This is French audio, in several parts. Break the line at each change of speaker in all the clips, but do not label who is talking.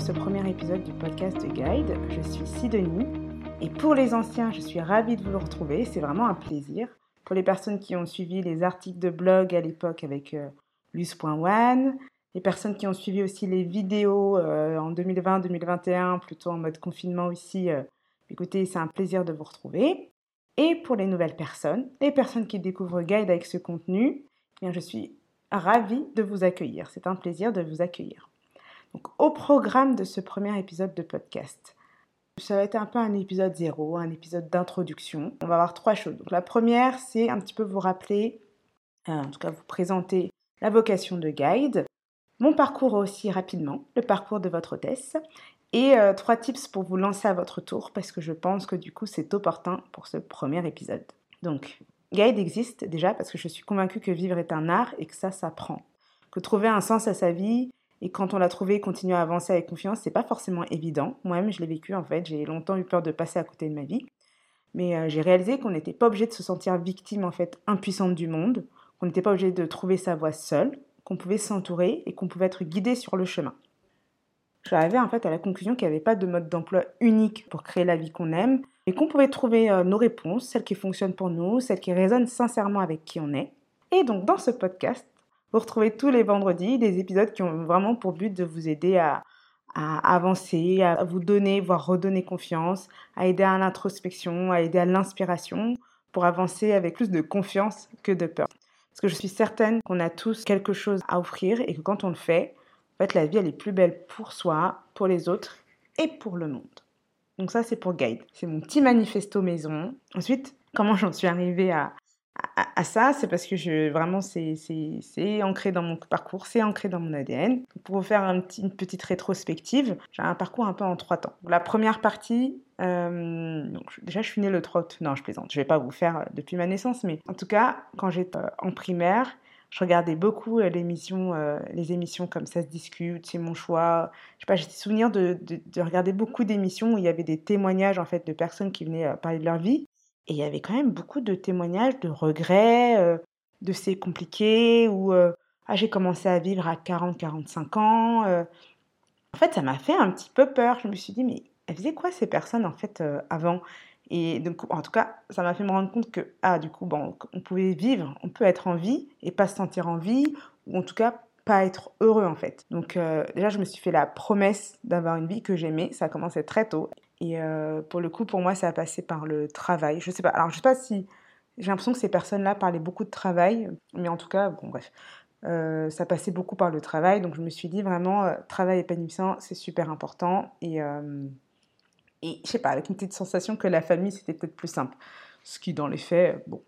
Pour ce premier épisode du podcast de Guide. Je suis Sidonie et pour les anciens, je suis ravie de vous retrouver, c'est vraiment un plaisir. Pour les personnes qui ont suivi les articles de blog à l'époque avec euh, les personnes qui ont suivi aussi les vidéos euh, en 2020-2021, plutôt en mode confinement aussi, euh, écoutez, c'est un plaisir de vous retrouver. Et pour les nouvelles personnes, les personnes qui découvrent Guide avec ce contenu, eh bien, je suis ravie de vous accueillir. C'est un plaisir de vous accueillir. Donc, au programme de ce premier épisode de podcast, ça va être un peu un épisode zéro, un épisode d'introduction. On va avoir trois choses. Donc, la première, c'est un petit peu vous rappeler, euh, en tout cas vous présenter la vocation de guide, mon parcours aussi rapidement, le parcours de votre hôtesse, et euh, trois tips pour vous lancer à votre tour, parce que je pense que du coup c'est opportun pour ce premier épisode. Donc, guide existe déjà parce que je suis convaincue que vivre est un art et que ça s'apprend. Que trouver un sens à sa vie, et quand on l'a trouvé, continuer à avancer avec confiance, c'est pas forcément évident. Moi-même, je l'ai vécu en fait. J'ai longtemps eu peur de passer à côté de ma vie. Mais euh, j'ai réalisé qu'on n'était pas obligé de se sentir victime en fait impuissante du monde, qu'on n'était pas obligé de trouver sa voie seule, qu'on pouvait s'entourer et qu'on pouvait être guidé sur le chemin. Je suis arrivée en fait à la conclusion qu'il n'y avait pas de mode d'emploi unique pour créer la vie qu'on aime, mais qu'on pouvait trouver euh, nos réponses, celles qui fonctionnent pour nous, celles qui résonnent sincèrement avec qui on est. Et donc dans ce podcast, vous retrouvez tous les vendredis des épisodes qui ont vraiment pour but de vous aider à, avancer, à vous donner, voire redonner confiance, à aider à l'introspection, à aider à l'inspiration pour avancer avec plus de confiance que de peur. Parce que je suis certaine qu'on a tous quelque chose à offrir et que quand on le fait, en fait, la vie, elle est plus belle pour soi, pour les autres et pour le monde. Donc ça, c'est pour Guide. C'est mon petit manifesto maison. Ensuite, comment j'en suis arrivée à, à, ça, c'est parce que je, vraiment, c'est ancré dans mon parcours, c'est ancré dans mon ADN. Pour vous faire une petite rétrospective, j'ai un parcours un peu en trois temps. La première partie, euh, déjà, je suis née le 3 août. Non, je plaisante, je vais pas vous faire euh, depuis ma naissance, mais en tout cas, quand j'étais euh, en primaire, je regardais beaucoup les émissions comme ça se discute, c'est mon choix. Je sais pas, j'ai souvenir de, de, de, regarder beaucoup d'émissions où il y avait des témoignages en fait de personnes qui venaient parler de leur vie. Et il y avait quand même beaucoup de témoignages de regrets, de c'est compliqué, ou ah, j'ai commencé à vivre à 40-45 ans. En fait, ça m'a fait un petit peu peur. Je me suis dit, mais elles faisaient quoi ces personnes en fait avant? Et donc, en tout cas, ça m'a fait me rendre compte que, ah, du coup, bon, on pouvait vivre, on peut être en vie et pas se sentir en vie, ou en tout cas pas être heureux en fait. Donc déjà, je me suis fait la promesse d'avoir une vie que j'aimais. Ça a commencé très tôt. Et euh, pour le coup, pour moi, ça a passé par le travail. Je sais pas. Alors, je sais pas si. J'ai l'impression que ces personnes-là parlaient beaucoup de travail, mais en tout cas, bon, bref. Euh, ça passait beaucoup par le travail, donc je me suis dit vraiment, euh, travail épanouissant, c'est super important. Et, et je sais pas, avec une petite sensation que la famille, c'était peut-être plus simple. Ce qui, dans les faits, bon,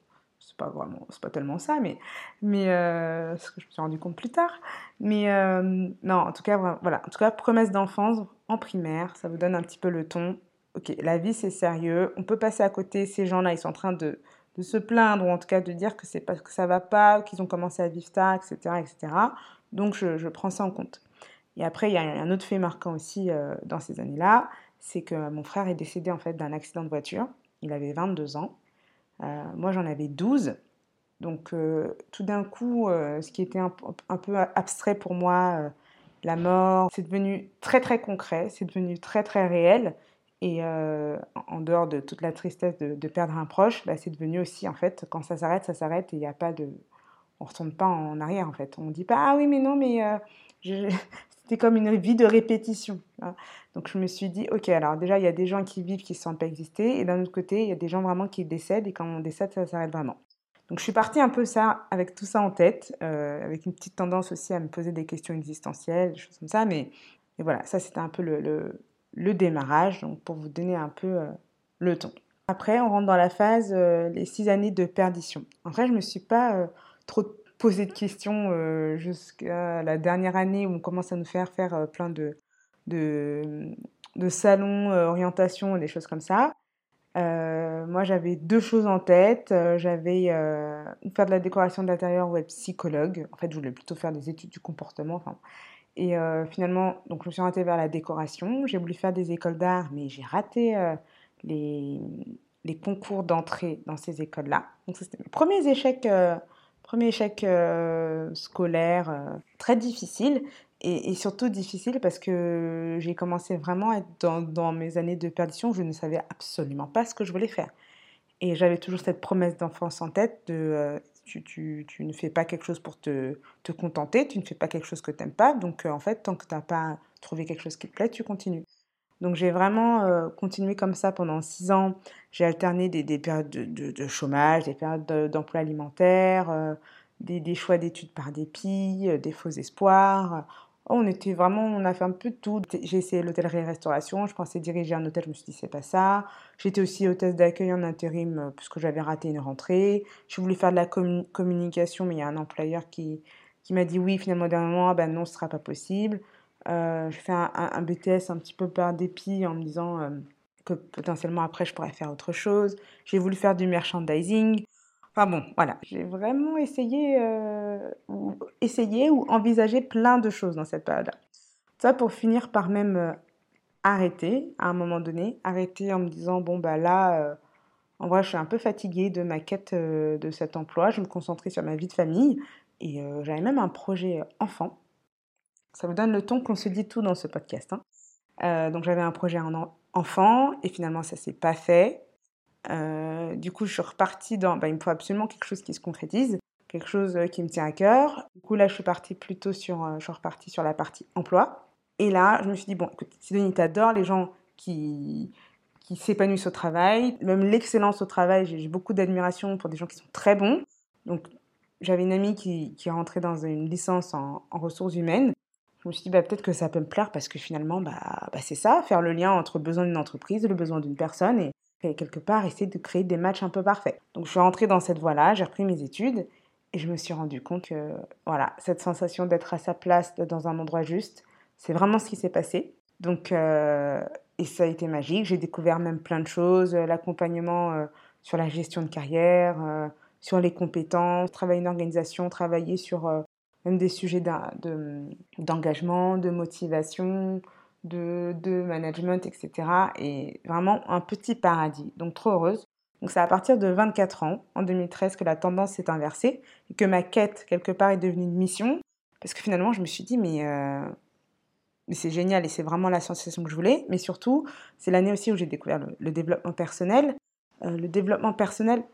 c'est pas vraiment, c'est pas tellement ça, mais, mais ce que je me suis rendu compte plus tard. Mais non, en tout cas, voilà, en tout cas, promesse d'enfance, en primaire, ça vous donne un petit peu le ton. Ok, la vie c'est sérieux, on peut passer à côté, ces gens-là ils sont en train de, de, se plaindre ou en tout cas de dire que c'est parce que ça va pas, qu'ils ont commencé à vivre tard, etc. etc. Donc je, je, prends ça en compte. Et après, il y a un autre fait marquant aussi euh, dans ces années-là, c'est que mon frère est décédé en fait d'un accident de voiture. Il avait 22 ans. Euh, moi j'en avais 12. Donc euh, tout d'un coup, ce qui était un, peu abstrait pour moi, la mort, c'est devenu très très concret, c'est devenu très très réel. Et euh, en dehors de toute la tristesse de, perdre un proche, bah, c'est devenu aussi, en fait, quand ça s'arrête, ça s'arrête et il n'y a pas de... On ne retourne pas en arrière, en fait. On ne dit pas, ah oui, mais non, mais euh, c'était comme une vie de répétition. Donc je me suis dit, ok, alors déjà, il y a des gens qui vivent qui ne se sentent pas exister, et d'un autre côté, il y a des gens vraiment qui décèdent, et quand on décède, ça s'arrête vraiment. Donc je suis partie un peu ça, avec tout ça en tête, euh, avec une petite tendance aussi à me poser des questions existentielles, des choses comme ça. Mais, voilà, ça c'était un peu le, le, démarrage, donc pour vous donner un peu euh, le ton. Après, on rentre dans la phase euh, les six années de perdition. En vrai, je ne me suis pas trop posé de questions jusqu'à la dernière année où on commence à nous faire faire plein de, de, salons, orientation, des choses comme ça. Euh, moi, j'avais deux choses en tête. Euh, j'avais euh, faire de la décoration d'intérieur ou être psychologue. En fait, je voulais plutôt faire des études du comportement. Enfin, et finalement, donc, je me suis orientée vers la décoration. J'ai voulu faire des écoles d'art, mais j'ai raté les, les, concours d'entrée dans ces écoles-là. Donc, c'était mes premiers échecs, premier échec scolaire très difficile. et, surtout difficile parce que j'ai commencé vraiment à être dans, mes années de perdition, je ne savais absolument pas ce que je voulais faire. Et j'avais toujours cette promesse d'enfance en tête de euh, tu, ne fais pas quelque chose pour te, te contenter, tu ne fais pas quelque chose que tu n'aimes pas. Donc euh, en fait, tant que tu n'as pas trouvé quelque chose qui te plaît, tu continues. Donc j'ai vraiment euh, continué comme ça pendant six ans. J'ai alterné des, des, périodes de, chômage, des périodes d'emploi alimentaire, des, des, choix d'études par dépit, des faux espoirs. On était vraiment, on a fait un peu de tout. J'ai essayé l'hôtellerie-restauration, je pensais diriger un hôtel, je me suis dit c'est pas ça. J'étais aussi hôtesse d'accueil en intérim euh, puisque j'avais raté une rentrée. Je voulais faire de la communication, mais il y a un employeur qui, qui m'a dit oui, finalement, dernièrement, ah ben non, ce sera pas possible. Euh, je fais un, BTS un petit peu par dépit en me disant euh, que potentiellement après je pourrais faire autre chose. J'ai voulu faire du merchandising. Enfin bon, voilà, j'ai vraiment essayé, euh, essayé ou envisagé plein de choses dans cette période-là. Ça pour finir par même arrêter à un moment donné, arrêter en me disant bon bah là, en vrai je suis un peu fatiguée de ma quête de cet emploi, je me concentrer sur ma vie de famille et j'avais même un projet enfant. Ça vous donne le ton qu'on se dit tout dans ce podcast. Hein. donc j'avais un projet en enfant et finalement ça s'est pas fait. Euh, du coup, je suis repartie dans. Bah, il me faut absolument quelque chose qui se concrétise, quelque chose euh, qui me tient à cœur. Du coup, là, je suis partie plutôt sur. Euh, je suis repartie sur la partie emploi. Et là, je me suis dit, bon, écoute, Sidonie, t'adores les gens qui, qui s'épanouissent au travail, même l'excellence au travail. J'ai beaucoup d'admiration pour des gens qui sont très bons. Donc, j'avais une amie qui, qui est dans une licence en, en ressources humaines. Je me suis dit, bah, peut-être que ça peut me plaire parce que finalement, bah, bah c'est ça, faire le lien entre le besoin d'une entreprise le besoin d'une personne. Et, quelque part essayer de créer des matchs un peu parfaits. Donc je suis rentrée dans cette voie-là, j'ai repris mes études et je me suis rendu compte que voilà, cette sensation d'être à sa place, dans un endroit juste, c'est vraiment ce qui s'est passé. Donc euh, et ça a été magique, j'ai découvert même plein de choses, euh, l'accompagnement euh, sur la gestion de carrière, sur les compétences, travailler une organisation, travailler sur même des sujets d'engagement, de motivation, de, management, etc. Et vraiment un petit paradis. Donc trop heureuse. Donc c'est à partir de 24 ans, en 2013, que la tendance s'est inversée et que ma quête, quelque part, est devenue une mission. Parce que finalement, je me suis dit, mais, euh, c'est génial et c'est vraiment la sensation que je voulais. Mais surtout, c'est l'année aussi où j'ai découvert le, développement personnel. Euh, le développement personnel,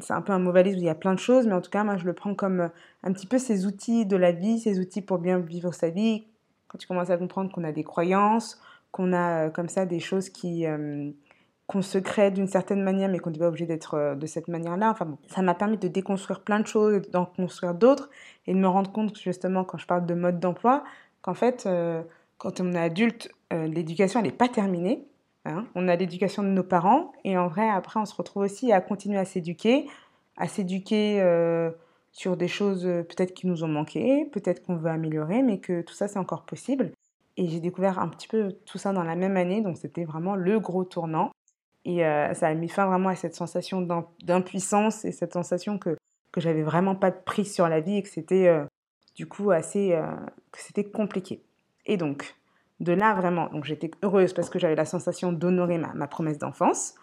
c'est un peu un mot valise où il y a plein de choses, mais en tout cas, moi, je le prends comme un petit peu ces outils de la vie, ces outils pour bien vivre sa vie, quand tu commences à comprendre qu'on a des croyances, qu'on a euh, comme ça des choses qui euh, qu'on se crée d'une certaine manière, mais qu'on n'est pas obligé d'être euh, de cette manière-là. Enfin bon, ça m'a permis de déconstruire plein de choses, d'en construire d'autres, et de me rendre compte justement quand je parle de mode d'emploi, qu'en fait, quand on est adulte, l'éducation elle n'est pas terminée. Hein. On a l'éducation de nos parents, et en vrai après on se retrouve aussi à continuer à s'éduquer, à s'éduquer sur des choses euh, peut-être qui nous ont manqué, peut-être qu'on veut améliorer, mais que tout ça c'est encore possible. Et j'ai découvert un petit peu tout ça dans la même année, donc c'était vraiment le gros tournant. Et euh, ça a mis fin vraiment à cette sensation d'impuissance et cette sensation que, que j'avais vraiment pas de prise sur la vie et que c'était euh, du coup assez que c'était compliqué. Et donc de là vraiment, donc j'étais heureuse parce que j'avais la sensation d'honorer ma, promesse d'enfance.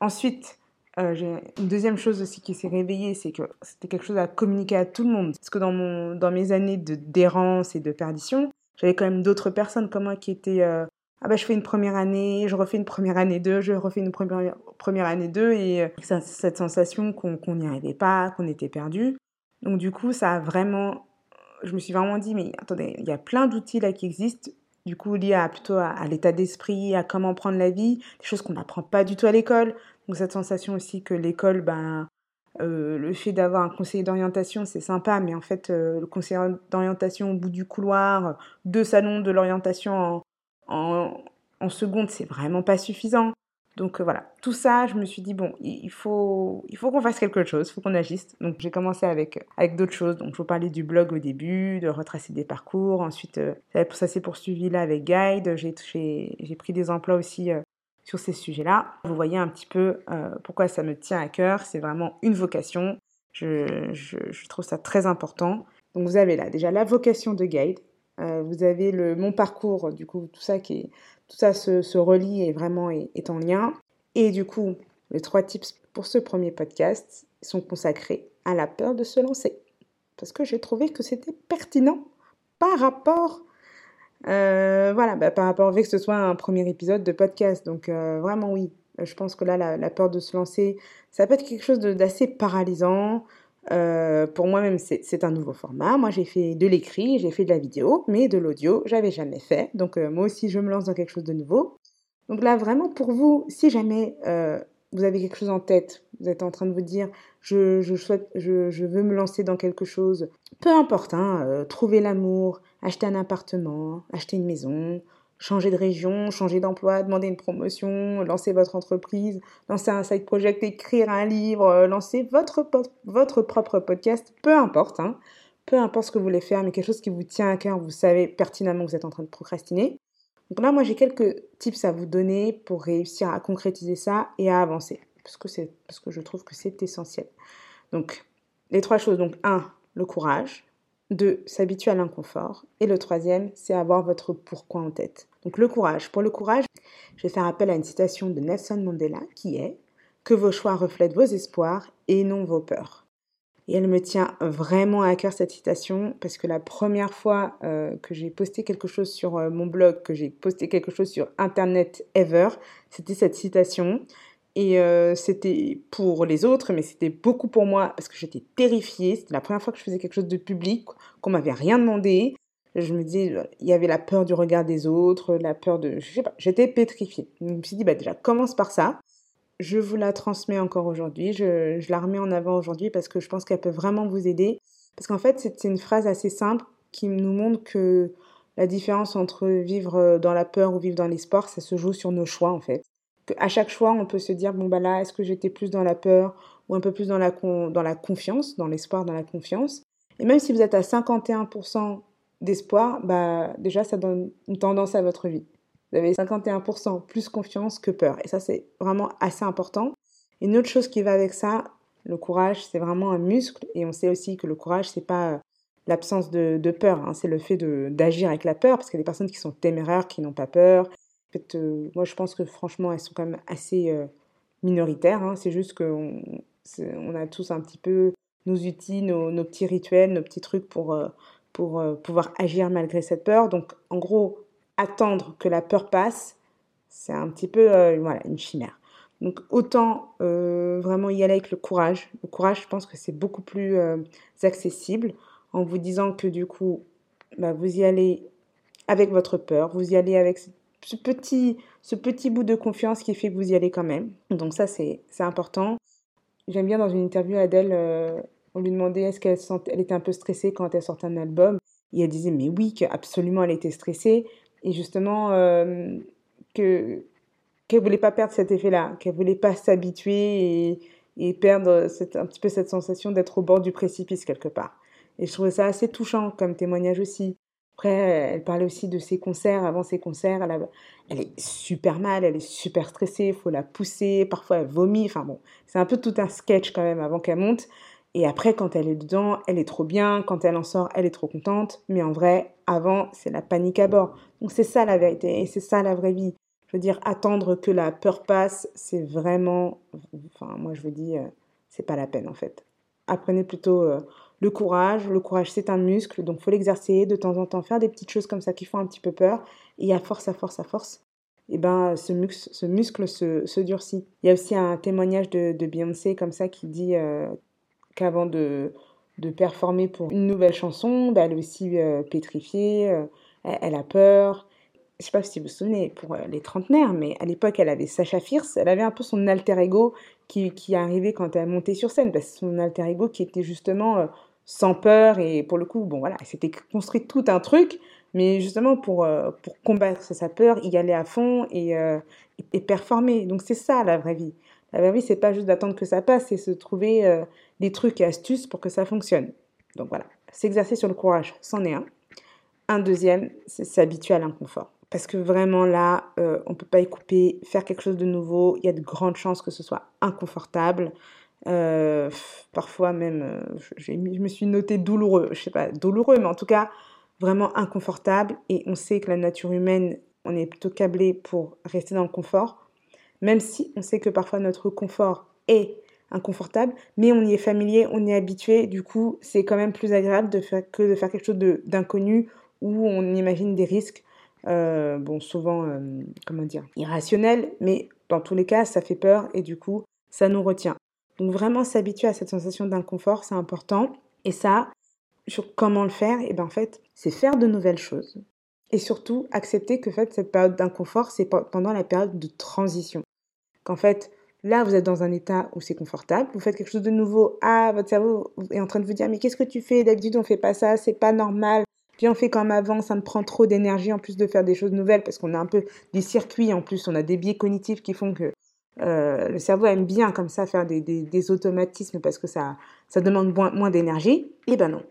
Ensuite, euh, une deuxième chose aussi qui s'est réveillée, c'est que c'était quelque chose à communiquer à tout le monde. Parce que dans, mon, dans mes années d'errance et de perdition, j'avais quand même d'autres personnes comme moi qui étaient euh, Ah bah je fais une première année, je refais une première année 2, je refais une première, première année 2, et euh, cette sensation qu'on n'y arrivait pas, qu'on était perdu. Donc du coup, ça a vraiment. Je me suis vraiment dit Mais attendez, il y a plein d'outils là qui existent du coup liés à, plutôt à, l'état d'esprit, à comment prendre la vie, des choses qu'on n'apprend pas du tout à l'école. Donc cette sensation aussi que l'école, ben, euh, le fait d'avoir un conseiller d'orientation, c'est sympa, mais en fait, euh, le conseiller d'orientation au bout du couloir, deux salons de l'orientation en, en, seconde, c'est vraiment pas suffisant. Donc euh, voilà, tout ça, je me suis dit, bon, il faut, il faut qu'on fasse quelque chose, il faut qu'on agisse. Donc j'ai commencé avec, avec d'autres choses. Donc je vous parlais du blog au début, de retracer des parcours. Ensuite, ça s'est poursuivi là avec Guide. J'ai pris des emplois aussi sur ces sujets-là. Vous voyez un petit peu euh, pourquoi ça me tient à cœur. C'est vraiment une vocation. Je, je, trouve ça très important. Donc vous avez là déjà la vocation de guide. Euh, vous avez le mon parcours. Du coup, tout ça qui tout ça se, relie et vraiment est, en lien. Et du coup, les trois tips pour ce premier podcast sont consacrés à la peur de se lancer. Parce que j'ai trouvé que c'était pertinent par rapport voilà, bah, par rapport fait que ce soit un premier épisode de podcast. Donc vraiment oui, je pense que là, la, peur de se lancer, ça peut être quelque chose d'assez paralysant. Pour moi-même, c'est un nouveau format. Moi, j'ai fait de l'écrit, j'ai fait de la vidéo, mais de l'audio, j'avais jamais fait. Donc, moi aussi, je me lance dans quelque chose de nouveau. Donc là, vraiment, pour vous, si jamais vous avez quelque chose en tête, vous êtes en train de vous dire je, souhaite, je, veux me lancer dans quelque chose, peu importe, hein, euh, trouver l'amour, acheter un appartement, acheter une maison, changer de région, changer d'emploi, demander une promotion, lancer votre entreprise, lancer un side project, écrire un livre, euh, lancer votre, votre propre podcast, peu importe, hein, peu importe ce que vous voulez faire, mais quelque chose qui vous tient à cœur, vous savez pertinemment que vous êtes en train de procrastiner. Donc là, moi, j'ai quelques tips à vous donner pour réussir à concrétiser ça et à avancer. Parce que, parce que je trouve que c'est essentiel. Donc, les trois choses. Donc, un, le courage. Deux, s'habituer à l'inconfort. Et le troisième, c'est avoir votre pourquoi en tête. Donc, le courage. Pour le courage, je vais faire appel à une citation de Nelson Mandela qui est Que vos choix reflètent vos espoirs et non vos peurs. Et elle me tient vraiment à cœur cette citation parce que la première fois euh, que j'ai posté quelque chose sur euh, mon blog, que j'ai posté quelque chose sur Internet ever, c'était cette citation. Et euh, c'était pour les autres, mais c'était beaucoup pour moi parce que j'étais terrifiée. C'était la première fois que je faisais quelque chose de public, qu'on m'avait rien demandé. Je me disais, il y avait la peur du regard des autres, la peur de... Je sais pas, j'étais pétrifiée. Je me suis dit, bah déjà, commence par ça je vous la transmets encore aujourd'hui, je, la remets en avant aujourd'hui parce que je pense qu'elle peut vraiment vous aider. Parce qu'en fait, c'est une phrase assez simple qui nous montre que la différence entre vivre dans la peur ou vivre dans l'espoir, ça se joue sur nos choix en fait. À chaque choix, on peut se dire bon bah là, est-ce que j'étais plus dans la peur ou un peu plus dans la, dans la confiance, dans l'espoir, dans la confiance? Et même si vous êtes à 51% d'espoir, bah déjà ça donne une tendance à votre vie. Vous avez 51% plus confiance que peur. Et ça, c'est vraiment assez important. Une autre chose qui va avec ça, le courage, c'est vraiment un muscle. Et on sait aussi que le courage, c'est pas euh, l'absence de, peur, hein. c'est le fait d'agir avec la peur, parce qu'il y a des personnes qui sont téméraires, qui n'ont pas peur. Euh, moi, je pense que franchement, elles sont quand même assez euh, minoritaires. Hein. C'est juste qu'on on a tous un petit peu nos outils, nos, petits rituels, nos petits trucs pour, pour pouvoir agir malgré cette peur. Donc, en gros, attendre que la peur passe, c'est un petit peu euh, voilà, une chimère. Donc autant euh, vraiment y aller avec le courage. Le courage, je pense que c'est beaucoup plus euh, accessible en vous disant que du coup, bah, vous y allez avec votre peur, vous y allez avec ce petit, ce petit bout de confiance qui fait que vous y allez quand même. Donc ça, c'est important. J'aime bien dans une interview, Adèle, on lui demandait est-ce qu'elle elle était un peu stressée quand elle sortait un album. Et elle disait mais oui, qu'absolument elle était stressée et justement euh, que qu'elle voulait pas perdre cet effet-là, qu'elle voulait pas s'habituer et, et, perdre cette, un petit peu cette sensation d'être au bord du précipice quelque part. Et je trouvais ça assez touchant comme témoignage aussi. Après, elle parlait aussi de ses concerts. Avant ses concerts, elle, elle est super mal, elle est super stressée, il faut la pousser, parfois elle vomit. Enfin bon, c'est un peu tout un sketch quand même avant qu'elle monte. Et après, quand elle est dedans, elle est trop bien. Quand elle en sort, elle est trop contente. Mais en vrai, avant, c'est la panique à bord. Donc c'est ça la vérité et c'est ça la vraie vie. Je veux dire, attendre que la peur passe, c'est vraiment... Enfin, moi, je vous dis, euh, c'est pas la peine en fait. Apprenez plutôt euh, le courage. Le courage, c'est un muscle, donc faut l'exercer de temps en temps, faire des petites choses comme ça qui font un petit peu peur. Et à force, à force, à force, et eh ben, ce, muscle, ce muscle se, durcit. Il y a aussi un témoignage de, Beyoncé comme ça qui dit euh, qu'avant de, de performer pour une nouvelle chanson, bah, elle est aussi euh, pétrifiée, euh, elle, a peur. Je sais pas si vous vous souvenez, pour euh, les trentenaires, mais à l'époque, elle avait Sacha Fierce, elle avait un peu son alter ego qui, qui arrivait quand elle montait sur scène, parce son alter ego qui était justement sans peur, et pour le coup, bon voilà, elle s'était construit tout un truc, mais justement pour, pour combattre sa peur, y aller à fond et, et performer. Donc c'est ça la vraie vie. La vraie vie, c'est pas juste d'attendre que ça passe, c'est se trouver des trucs et astuces pour que ça fonctionne. Donc voilà, s'exercer sur le courage, c'en est un. Un deuxième, c'est s'habituer à l'inconfort. Parce que vraiment là, euh, on ne peut pas y couper, faire quelque chose de nouveau, il y a de grandes chances que ce soit inconfortable. Euh, parfois même, euh, je me suis noté douloureux, je sais pas, douloureux, mais en tout cas vraiment inconfortable. Et on sait que la nature humaine, on est plutôt câblé pour rester dans le confort, même si on sait que parfois notre confort est inconfortable, mais on y est familier, on y est habitué, du coup c'est quand même plus agréable que de faire quelque chose d'inconnu où on imagine des risques. bon, souvent, comment dire, irrationnel, mais dans tous les cas, ça fait peur et du coup, ça nous retient. Donc vraiment s'habituer à cette sensation d'inconfort, c'est important. Et ça, sur comment le faire, et ben en fait, c'est faire de nouvelles choses. Et surtout, accepter que en fait, cette période d'inconfort, c'est pendant la période de transition. Qu'en fait, là, vous êtes dans un état où c'est confortable, vous faites quelque chose de nouveau. Ah, votre cerveau est en train de vous dire, mais qu'est-ce que tu fais? D'habitude, on fait pas ça, c'est pas normal. Puis on fait comme avant, ça me prend trop d'énergie en plus de faire des choses nouvelles parce qu'on a un peu des circuits en plus, on a des biais cognitifs qui font que euh, le cerveau aime bien comme ça faire des, automatismes parce que ça, demande moins, moins d'énergie. Eh ben non,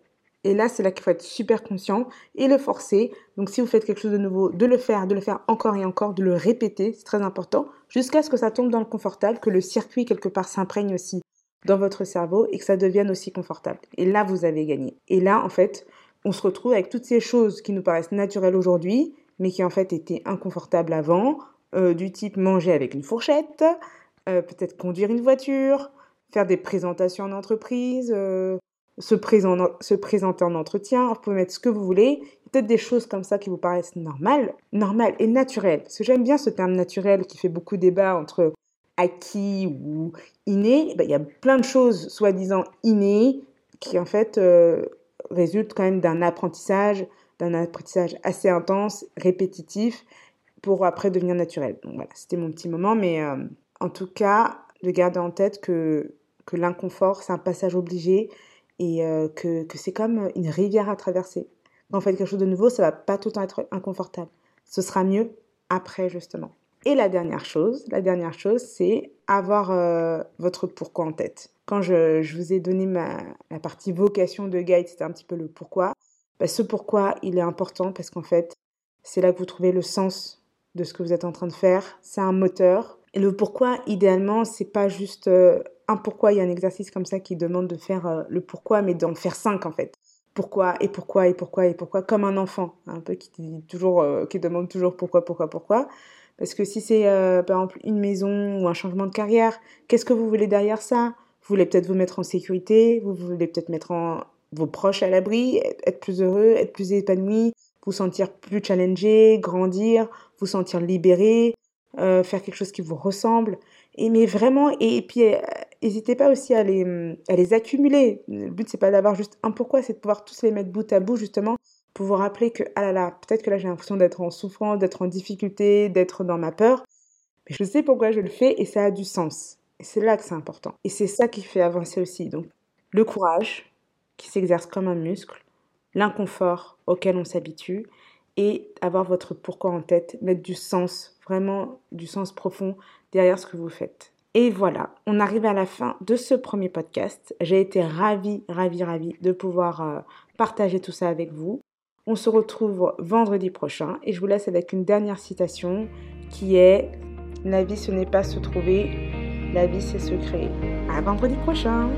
et là, c'est là qu'il faut être super conscient et le forcer. Donc, si vous faites quelque chose de nouveau, de le faire, de le faire encore et encore, de le répéter, c'est très important, jusqu'à ce que ça tombe dans le confortable, que le circuit quelque part s'imprègne aussi dans votre cerveau et que ça devienne aussi confortable. Et là, vous avez gagné. Et là, en fait, on se retrouve avec toutes ces choses qui nous paraissent naturelles aujourd'hui, mais qui en fait étaient inconfortables avant, euh, du type manger avec une fourchette, euh, peut-être conduire une voiture, faire des présentations en entreprise, euh, se, se présenter en entretien, vous pouvez mettre ce que vous voulez. Peut-être des choses comme ça qui vous paraissent normales, normales et naturelles. Parce que j'aime bien ce terme naturel qui fait beaucoup débat entre acquis ou inné. Ben, il y a plein de choses soi-disant innées qui en fait euh, résultent quand même d'un apprentissage, d'un apprentissage assez intense, répétitif, pour après devenir naturel. Donc voilà, c'était mon petit moment, mais euh, en tout cas, de garder en tête que, que l'inconfort, c'est un passage obligé et euh, que, c'est comme une rivière à traverser. Quand on fait quelque chose de nouveau, ça va pas tout le temps être inconfortable. Ce sera mieux après, justement. Et la dernière chose, la dernière chose, c'est avoir euh, votre pourquoi en tête. Quand je, je vous ai donné ma, la partie vocation de guide, c'était un petit peu le pourquoi. Bah, ce pourquoi, il est important parce qu'en fait, c'est là que vous trouvez le sens de ce que vous êtes en train de faire. C'est un moteur. Et le pourquoi, idéalement, c'est pas juste euh, pourquoi. Il y a un exercice comme ça qui demande de faire euh, le pourquoi, mais d'en faire cinq en fait. Pourquoi et pourquoi et pourquoi et pourquoi, comme un enfant, hein, un peu euh, qui demande toujours pourquoi, pourquoi, pourquoi. Parce que si c'est euh, par exemple une maison ou un changement de carrière, qu'est-ce que vous voulez derrière ça? Vous voulez peut-être vous mettre en sécurité, vous voulez peut-être mettre en, vos proches à l'abri, être plus heureux, être plus épanoui, vous sentir plus challengé, grandir, vous sentir libéré, faire quelque chose qui vous ressemble. Et mais vraiment, et, puis n'hésitez pas aussi à les, à les accumuler. Le but, c'est pas d'avoir juste un pourquoi, c'est de pouvoir tous les mettre bout à bout, justement, pour vous rappeler que, ah là là, peut-être que là, j'ai l'impression d'être en souffrance, d'être en difficulté, d'être dans ma peur. Mais je sais pourquoi je le fais et ça a du sens. C'est là que c'est important. Et c'est ça qui fait avancer aussi. Donc, le courage, qui s'exerce comme un muscle, l'inconfort auquel on s'habitue, et avoir votre pourquoi en tête, mettre du sens, vraiment du sens profond derrière ce que vous faites. Et voilà, on arrive à la fin de ce premier podcast. J'ai été ravie, ravie, ravie de pouvoir euh, partager tout ça avec vous. On se retrouve vendredi prochain et je vous laisse avec une dernière citation qui est La vie ce n'est pas se trouver, la vie c'est se créer. À vendredi prochain!